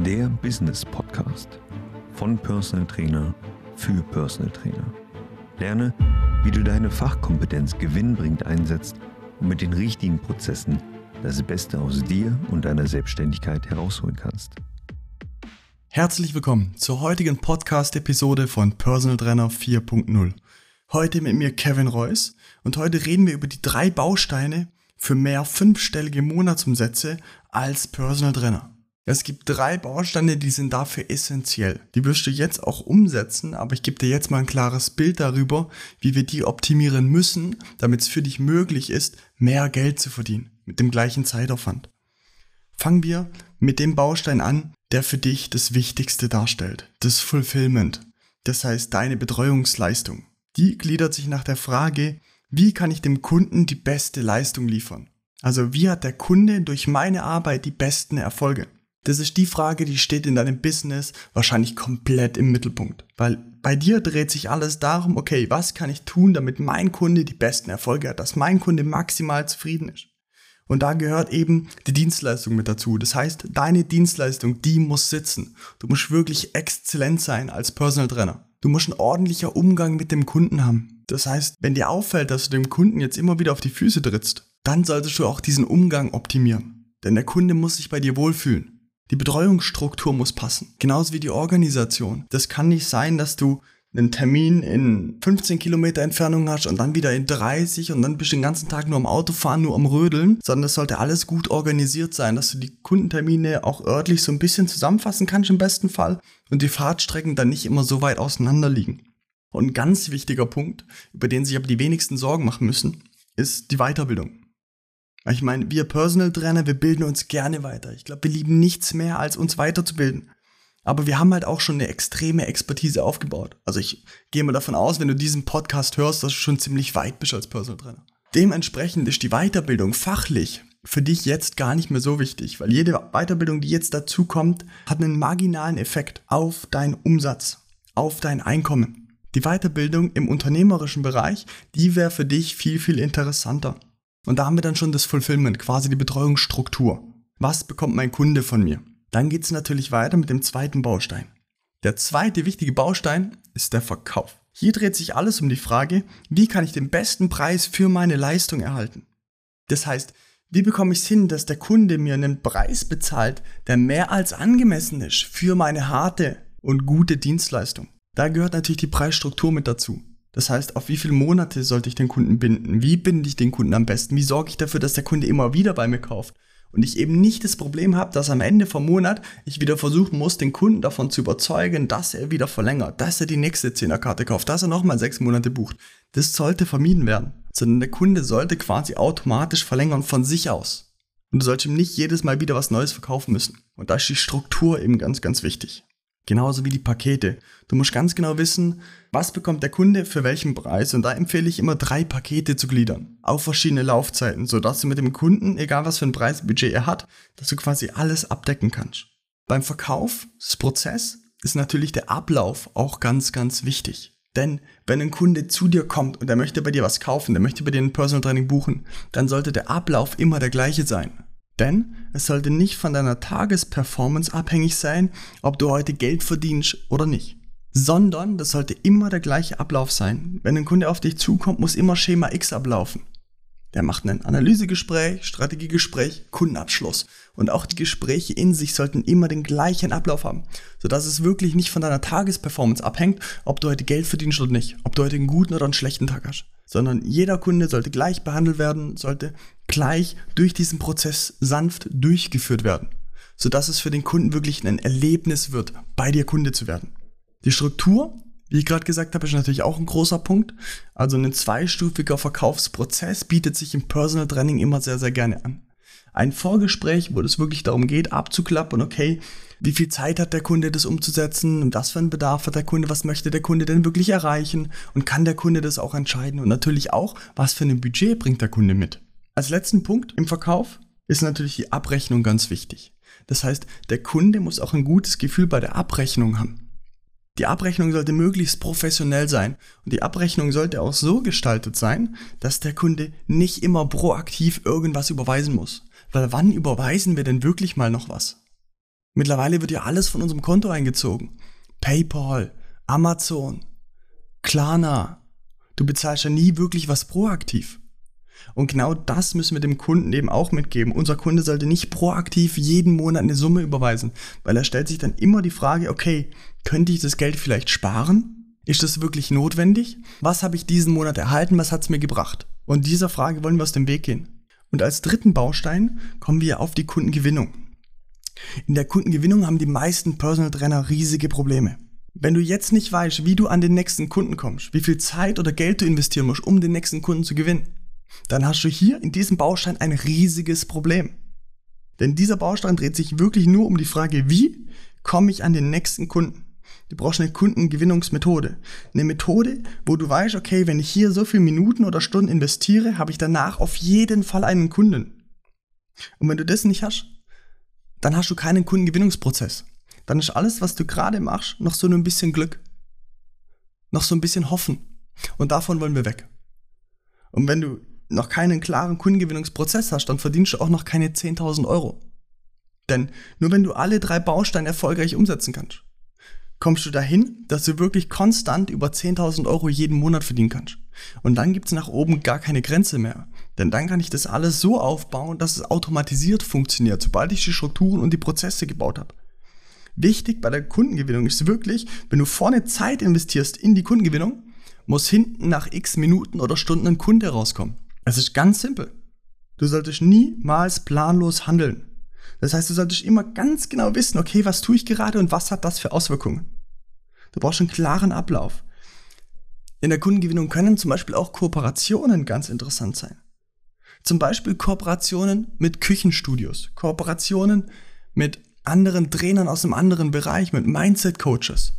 der Business Podcast von Personal Trainer für Personal Trainer. Lerne, wie du deine Fachkompetenz gewinnbringend einsetzt und mit den richtigen Prozessen das Beste aus dir und deiner Selbstständigkeit herausholen kannst. Herzlich willkommen zur heutigen Podcast-Episode von Personal Trainer 4.0. Heute mit mir Kevin Reuss und heute reden wir über die drei Bausteine für mehr fünfstellige Monatsumsätze als Personal Trainer. Es gibt drei Bausteine, die sind dafür essentiell. Die wirst du jetzt auch umsetzen, aber ich gebe dir jetzt mal ein klares Bild darüber, wie wir die optimieren müssen, damit es für dich möglich ist, mehr Geld zu verdienen mit dem gleichen Zeitaufwand. Fangen wir mit dem Baustein an, der für dich das Wichtigste darstellt, das Fulfillment. Das heißt deine Betreuungsleistung. Die gliedert sich nach der Frage, wie kann ich dem Kunden die beste Leistung liefern? Also wie hat der Kunde durch meine Arbeit die besten Erfolge? Das ist die Frage, die steht in deinem Business wahrscheinlich komplett im Mittelpunkt. Weil bei dir dreht sich alles darum, okay, was kann ich tun, damit mein Kunde die besten Erfolge hat, dass mein Kunde maximal zufrieden ist. Und da gehört eben die Dienstleistung mit dazu. Das heißt, deine Dienstleistung, die muss sitzen. Du musst wirklich exzellent sein als Personal Trainer. Du musst einen ordentlichen Umgang mit dem Kunden haben. Das heißt, wenn dir auffällt, dass du dem Kunden jetzt immer wieder auf die Füße trittst, dann solltest du auch diesen Umgang optimieren. Denn der Kunde muss sich bei dir wohlfühlen. Die Betreuungsstruktur muss passen. Genauso wie die Organisation. Das kann nicht sein, dass du einen Termin in 15 Kilometer Entfernung hast und dann wieder in 30 und dann bist du den ganzen Tag nur am Autofahren, nur am Rödeln, sondern es sollte alles gut organisiert sein, dass du die Kundentermine auch örtlich so ein bisschen zusammenfassen kannst im besten Fall und die Fahrtstrecken dann nicht immer so weit auseinander liegen. Und ein ganz wichtiger Punkt, über den sich aber die wenigsten Sorgen machen müssen, ist die Weiterbildung. Ich meine, wir Personal Trainer, wir bilden uns gerne weiter. Ich glaube, wir lieben nichts mehr, als uns weiterzubilden. Aber wir haben halt auch schon eine extreme Expertise aufgebaut. Also ich gehe mal davon aus, wenn du diesen Podcast hörst, dass du schon ziemlich weit bist als Personal Trainer. Dementsprechend ist die Weiterbildung fachlich für dich jetzt gar nicht mehr so wichtig, weil jede Weiterbildung, die jetzt dazu kommt, hat einen marginalen Effekt auf deinen Umsatz, auf dein Einkommen. Die Weiterbildung im unternehmerischen Bereich, die wäre für dich viel, viel interessanter. Und da haben wir dann schon das Fulfillment, quasi die Betreuungsstruktur. Was bekommt mein Kunde von mir? Dann geht es natürlich weiter mit dem zweiten Baustein. Der zweite wichtige Baustein ist der Verkauf. Hier dreht sich alles um die Frage, wie kann ich den besten Preis für meine Leistung erhalten? Das heißt, wie bekomme ich es hin, dass der Kunde mir einen Preis bezahlt, der mehr als angemessen ist für meine harte und gute Dienstleistung? Da gehört natürlich die Preisstruktur mit dazu. Das heißt, auf wie viele Monate sollte ich den Kunden binden? Wie binde ich den Kunden am besten? Wie sorge ich dafür, dass der Kunde immer wieder bei mir kauft? Und ich eben nicht das Problem habe, dass am Ende vom Monat ich wieder versuchen muss, den Kunden davon zu überzeugen, dass er wieder verlängert, dass er die nächste Zehnerkarte kauft, dass er nochmal sechs Monate bucht. Das sollte vermieden werden. Sondern der Kunde sollte quasi automatisch verlängern von sich aus. Und du solltest ihm nicht jedes Mal wieder was Neues verkaufen müssen. Und da ist die Struktur eben ganz, ganz wichtig. Genauso wie die Pakete. Du musst ganz genau wissen, was bekommt der Kunde für welchen Preis und da empfehle ich immer drei Pakete zu gliedern. Auf verschiedene Laufzeiten, sodass du mit dem Kunden, egal was für ein Preisbudget er hat, dass du quasi alles abdecken kannst. Beim Verkauf, das Prozess, ist natürlich der Ablauf auch ganz, ganz wichtig. Denn wenn ein Kunde zu dir kommt und er möchte bei dir was kaufen, der möchte bei dir ein Personal Training buchen, dann sollte der Ablauf immer der gleiche sein. Denn es sollte nicht von deiner Tagesperformance abhängig sein, ob du heute Geld verdienst oder nicht. Sondern das sollte immer der gleiche Ablauf sein. Wenn ein Kunde auf dich zukommt, muss immer Schema X ablaufen. Der macht ein Analysegespräch, Strategiegespräch, Kundenabschluss. Und auch die Gespräche in sich sollten immer den gleichen Ablauf haben, sodass es wirklich nicht von deiner Tagesperformance abhängt, ob du heute Geld verdienst oder nicht, ob du heute einen guten oder einen schlechten Tag hast. Sondern jeder Kunde sollte gleich behandelt werden, sollte gleich durch diesen Prozess sanft durchgeführt werden, sodass es für den Kunden wirklich ein Erlebnis wird, bei dir Kunde zu werden. Die Struktur, wie ich gerade gesagt habe, ist natürlich auch ein großer Punkt. Also ein zweistufiger Verkaufsprozess bietet sich im Personal Training immer sehr, sehr gerne an. Ein Vorgespräch, wo es wirklich darum geht, abzuklappen, okay, wie viel Zeit hat der Kunde, das umzusetzen, was für einen Bedarf hat der Kunde, was möchte der Kunde denn wirklich erreichen und kann der Kunde das auch entscheiden und natürlich auch, was für ein Budget bringt der Kunde mit. Als letzten Punkt im Verkauf ist natürlich die Abrechnung ganz wichtig. Das heißt, der Kunde muss auch ein gutes Gefühl bei der Abrechnung haben. Die Abrechnung sollte möglichst professionell sein und die Abrechnung sollte auch so gestaltet sein, dass der Kunde nicht immer proaktiv irgendwas überweisen muss. Weil wann überweisen wir denn wirklich mal noch was? Mittlerweile wird ja alles von unserem Konto eingezogen. PayPal, Amazon, Klarna. Du bezahlst ja nie wirklich was proaktiv. Und genau das müssen wir dem Kunden eben auch mitgeben. Unser Kunde sollte nicht proaktiv jeden Monat eine Summe überweisen, weil er stellt sich dann immer die Frage, okay, könnte ich das Geld vielleicht sparen? Ist das wirklich notwendig? Was habe ich diesen Monat erhalten? Was hat es mir gebracht? Und dieser Frage wollen wir aus dem Weg gehen. Und als dritten Baustein kommen wir auf die Kundengewinnung. In der Kundengewinnung haben die meisten Personal Trainer riesige Probleme. Wenn du jetzt nicht weißt, wie du an den nächsten Kunden kommst, wie viel Zeit oder Geld du investieren musst, um den nächsten Kunden zu gewinnen, dann hast du hier in diesem Baustein ein riesiges Problem. Denn dieser Baustein dreht sich wirklich nur um die Frage, wie komme ich an den nächsten Kunden? Du brauchst eine Kundengewinnungsmethode. Eine Methode, wo du weißt, okay, wenn ich hier so viele Minuten oder Stunden investiere, habe ich danach auf jeden Fall einen Kunden. Und wenn du das nicht hast, dann hast du keinen Kundengewinnungsprozess. Dann ist alles, was du gerade machst, noch so ein bisschen Glück. Noch so ein bisschen Hoffen. Und davon wollen wir weg. Und wenn du noch keinen klaren Kundengewinnungsprozess hast, dann verdienst du auch noch keine 10.000 Euro. Denn nur wenn du alle drei Bausteine erfolgreich umsetzen kannst, kommst du dahin, dass du wirklich konstant über 10.000 Euro jeden Monat verdienen kannst. Und dann gibt's nach oben gar keine Grenze mehr. Denn dann kann ich das alles so aufbauen, dass es automatisiert funktioniert, sobald ich die Strukturen und die Prozesse gebaut habe. Wichtig bei der Kundengewinnung ist wirklich, wenn du vorne Zeit investierst in die Kundengewinnung, muss hinten nach x Minuten oder Stunden ein Kunde rauskommen. Es ist ganz simpel. Du solltest niemals planlos handeln. Das heißt, du solltest immer ganz genau wissen, okay, was tue ich gerade und was hat das für Auswirkungen. Du brauchst einen klaren Ablauf. In der Kundengewinnung können zum Beispiel auch Kooperationen ganz interessant sein. Zum Beispiel Kooperationen mit Küchenstudios, Kooperationen mit anderen Trainern aus einem anderen Bereich, mit Mindset-Coaches.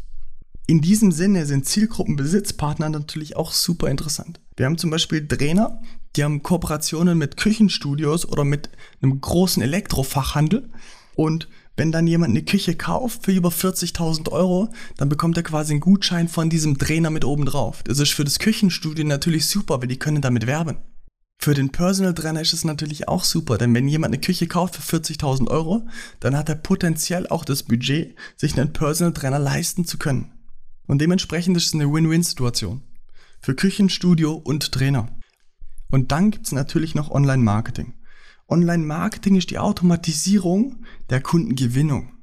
In diesem Sinne sind Zielgruppenbesitzpartner natürlich auch super interessant. Wir haben zum Beispiel Trainer, die haben Kooperationen mit Küchenstudios oder mit einem großen Elektrofachhandel. Und wenn dann jemand eine Küche kauft für über 40.000 Euro, dann bekommt er quasi einen Gutschein von diesem Trainer mit oben drauf. Das ist für das Küchenstudio natürlich super, weil die können damit werben. Für den Personal Trainer ist es natürlich auch super, denn wenn jemand eine Küche kauft für 40.000 Euro, dann hat er potenziell auch das Budget, sich einen Personal Trainer leisten zu können. Und dementsprechend ist es eine Win-Win-Situation. Für Küchenstudio und Trainer. Und dann gibt es natürlich noch Online-Marketing. Online-Marketing ist die Automatisierung der Kundengewinnung.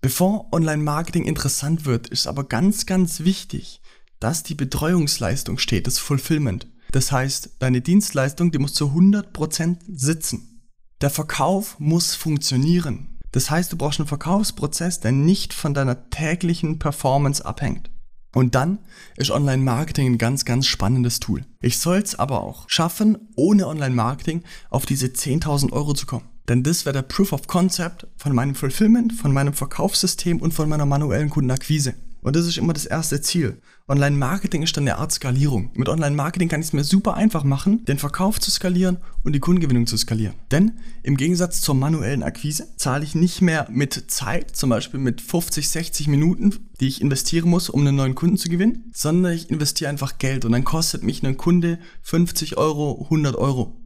Bevor Online-Marketing interessant wird, ist aber ganz, ganz wichtig, dass die Betreuungsleistung steht, das Fulfillment. Das heißt, deine Dienstleistung, die muss zu 100% sitzen. Der Verkauf muss funktionieren. Das heißt, du brauchst einen Verkaufsprozess, der nicht von deiner täglichen Performance abhängt. Und dann ist Online-Marketing ein ganz, ganz spannendes Tool. Ich soll es aber auch schaffen, ohne Online-Marketing auf diese 10.000 Euro zu kommen. Denn das wäre der Proof of Concept von meinem Fulfillment, von meinem Verkaufssystem und von meiner manuellen Kundenakquise. Und das ist immer das erste Ziel. Online-Marketing ist dann eine Art Skalierung. Mit Online-Marketing kann ich es mir super einfach machen, den Verkauf zu skalieren und die Kundengewinnung zu skalieren. Denn im Gegensatz zur manuellen Akquise zahle ich nicht mehr mit Zeit, zum Beispiel mit 50, 60 Minuten, die ich investieren muss, um einen neuen Kunden zu gewinnen, sondern ich investiere einfach Geld und dann kostet mich ein Kunde 50 Euro, 100 Euro.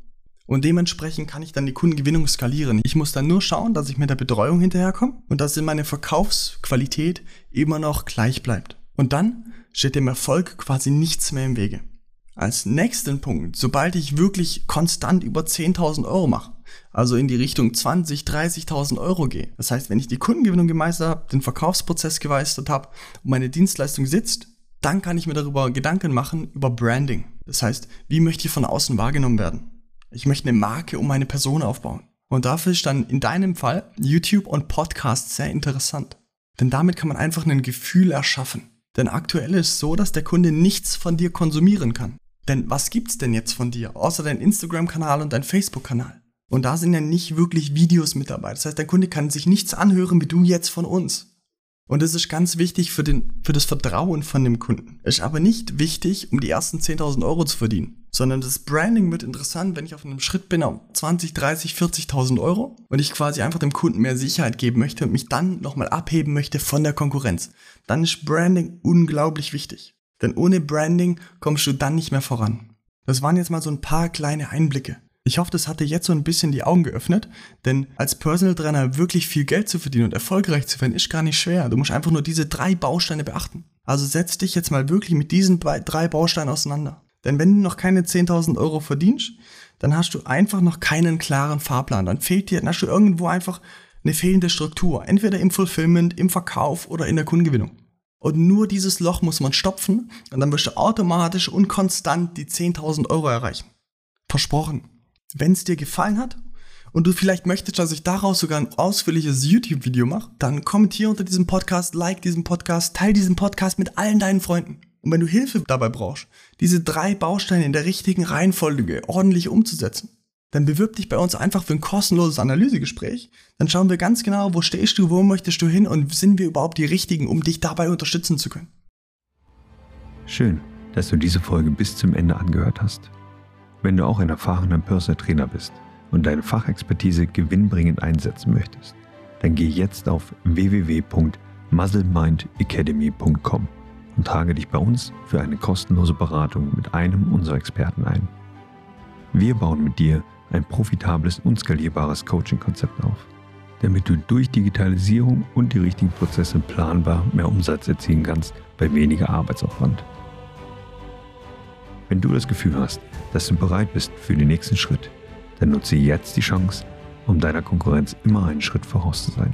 Und dementsprechend kann ich dann die Kundengewinnung skalieren. Ich muss dann nur schauen, dass ich mit der Betreuung hinterherkomme und dass in meine Verkaufsqualität immer noch gleich bleibt. Und dann steht dem Erfolg quasi nichts mehr im Wege. Als nächsten Punkt, sobald ich wirklich konstant über 10.000 Euro mache, also in die Richtung 20, 30.000 Euro gehe, das heißt, wenn ich die Kundengewinnung gemeistert habe, den Verkaufsprozess gemeistert habe und meine Dienstleistung sitzt, dann kann ich mir darüber Gedanken machen über Branding. Das heißt, wie möchte ich von außen wahrgenommen werden? Ich möchte eine Marke um meine Person aufbauen. Und dafür ist dann in deinem Fall YouTube und Podcast sehr interessant. Denn damit kann man einfach ein Gefühl erschaffen. Denn aktuell ist es so, dass der Kunde nichts von dir konsumieren kann. Denn was gibt's denn jetzt von dir, außer dein Instagram-Kanal und dein Facebook-Kanal? Und da sind ja nicht wirklich Videos mit dabei. Das heißt, der Kunde kann sich nichts anhören wie du jetzt von uns. Und das ist ganz wichtig für, den, für das Vertrauen von dem Kunden. Ist aber nicht wichtig, um die ersten 10.000 Euro zu verdienen. Sondern das Branding wird interessant, wenn ich auf einem Schritt bin auf 20, 30, 40.000 Euro und ich quasi einfach dem Kunden mehr Sicherheit geben möchte und mich dann nochmal abheben möchte von der Konkurrenz. Dann ist Branding unglaublich wichtig. Denn ohne Branding kommst du dann nicht mehr voran. Das waren jetzt mal so ein paar kleine Einblicke. Ich hoffe, das hat dir jetzt so ein bisschen die Augen geöffnet, denn als Personal Trainer wirklich viel Geld zu verdienen und erfolgreich zu werden, ist gar nicht schwer. Du musst einfach nur diese drei Bausteine beachten. Also setz dich jetzt mal wirklich mit diesen drei Bausteinen auseinander. Denn wenn du noch keine 10.000 Euro verdienst, dann hast du einfach noch keinen klaren Fahrplan. Dann fehlt dir, dann hast du irgendwo einfach eine fehlende Struktur. Entweder im Fulfillment, im Verkauf oder in der Kundengewinnung. Und nur dieses Loch muss man stopfen und dann wirst du automatisch und konstant die 10.000 Euro erreichen. Versprochen. Wenn es dir gefallen hat und du vielleicht möchtest, dass ich daraus sogar ein ausführliches YouTube-Video mache, dann kommentiere unter diesem Podcast, like diesen Podcast, teile diesen Podcast mit allen deinen Freunden. Und wenn du Hilfe dabei brauchst, diese drei Bausteine in der richtigen Reihenfolge ordentlich umzusetzen, dann bewirb dich bei uns einfach für ein kostenloses Analysegespräch. Dann schauen wir ganz genau, wo stehst du, wo möchtest du hin und sind wir überhaupt die Richtigen, um dich dabei unterstützen zu können. Schön, dass du diese Folge bis zum Ende angehört hast. Wenn du auch ein erfahrener Personal Trainer bist und deine Fachexpertise gewinnbringend einsetzen möchtest, dann geh jetzt auf www.muzzlemindacademy.com und trage dich bei uns für eine kostenlose Beratung mit einem unserer Experten ein. Wir bauen mit dir ein profitables und skalierbares Coaching-Konzept auf, damit du durch Digitalisierung und die richtigen Prozesse planbar mehr Umsatz erzielen kannst bei weniger Arbeitsaufwand. Wenn du das Gefühl hast, dass du bereit bist für den nächsten Schritt, dann nutze jetzt die Chance, um deiner Konkurrenz immer einen Schritt voraus zu sein.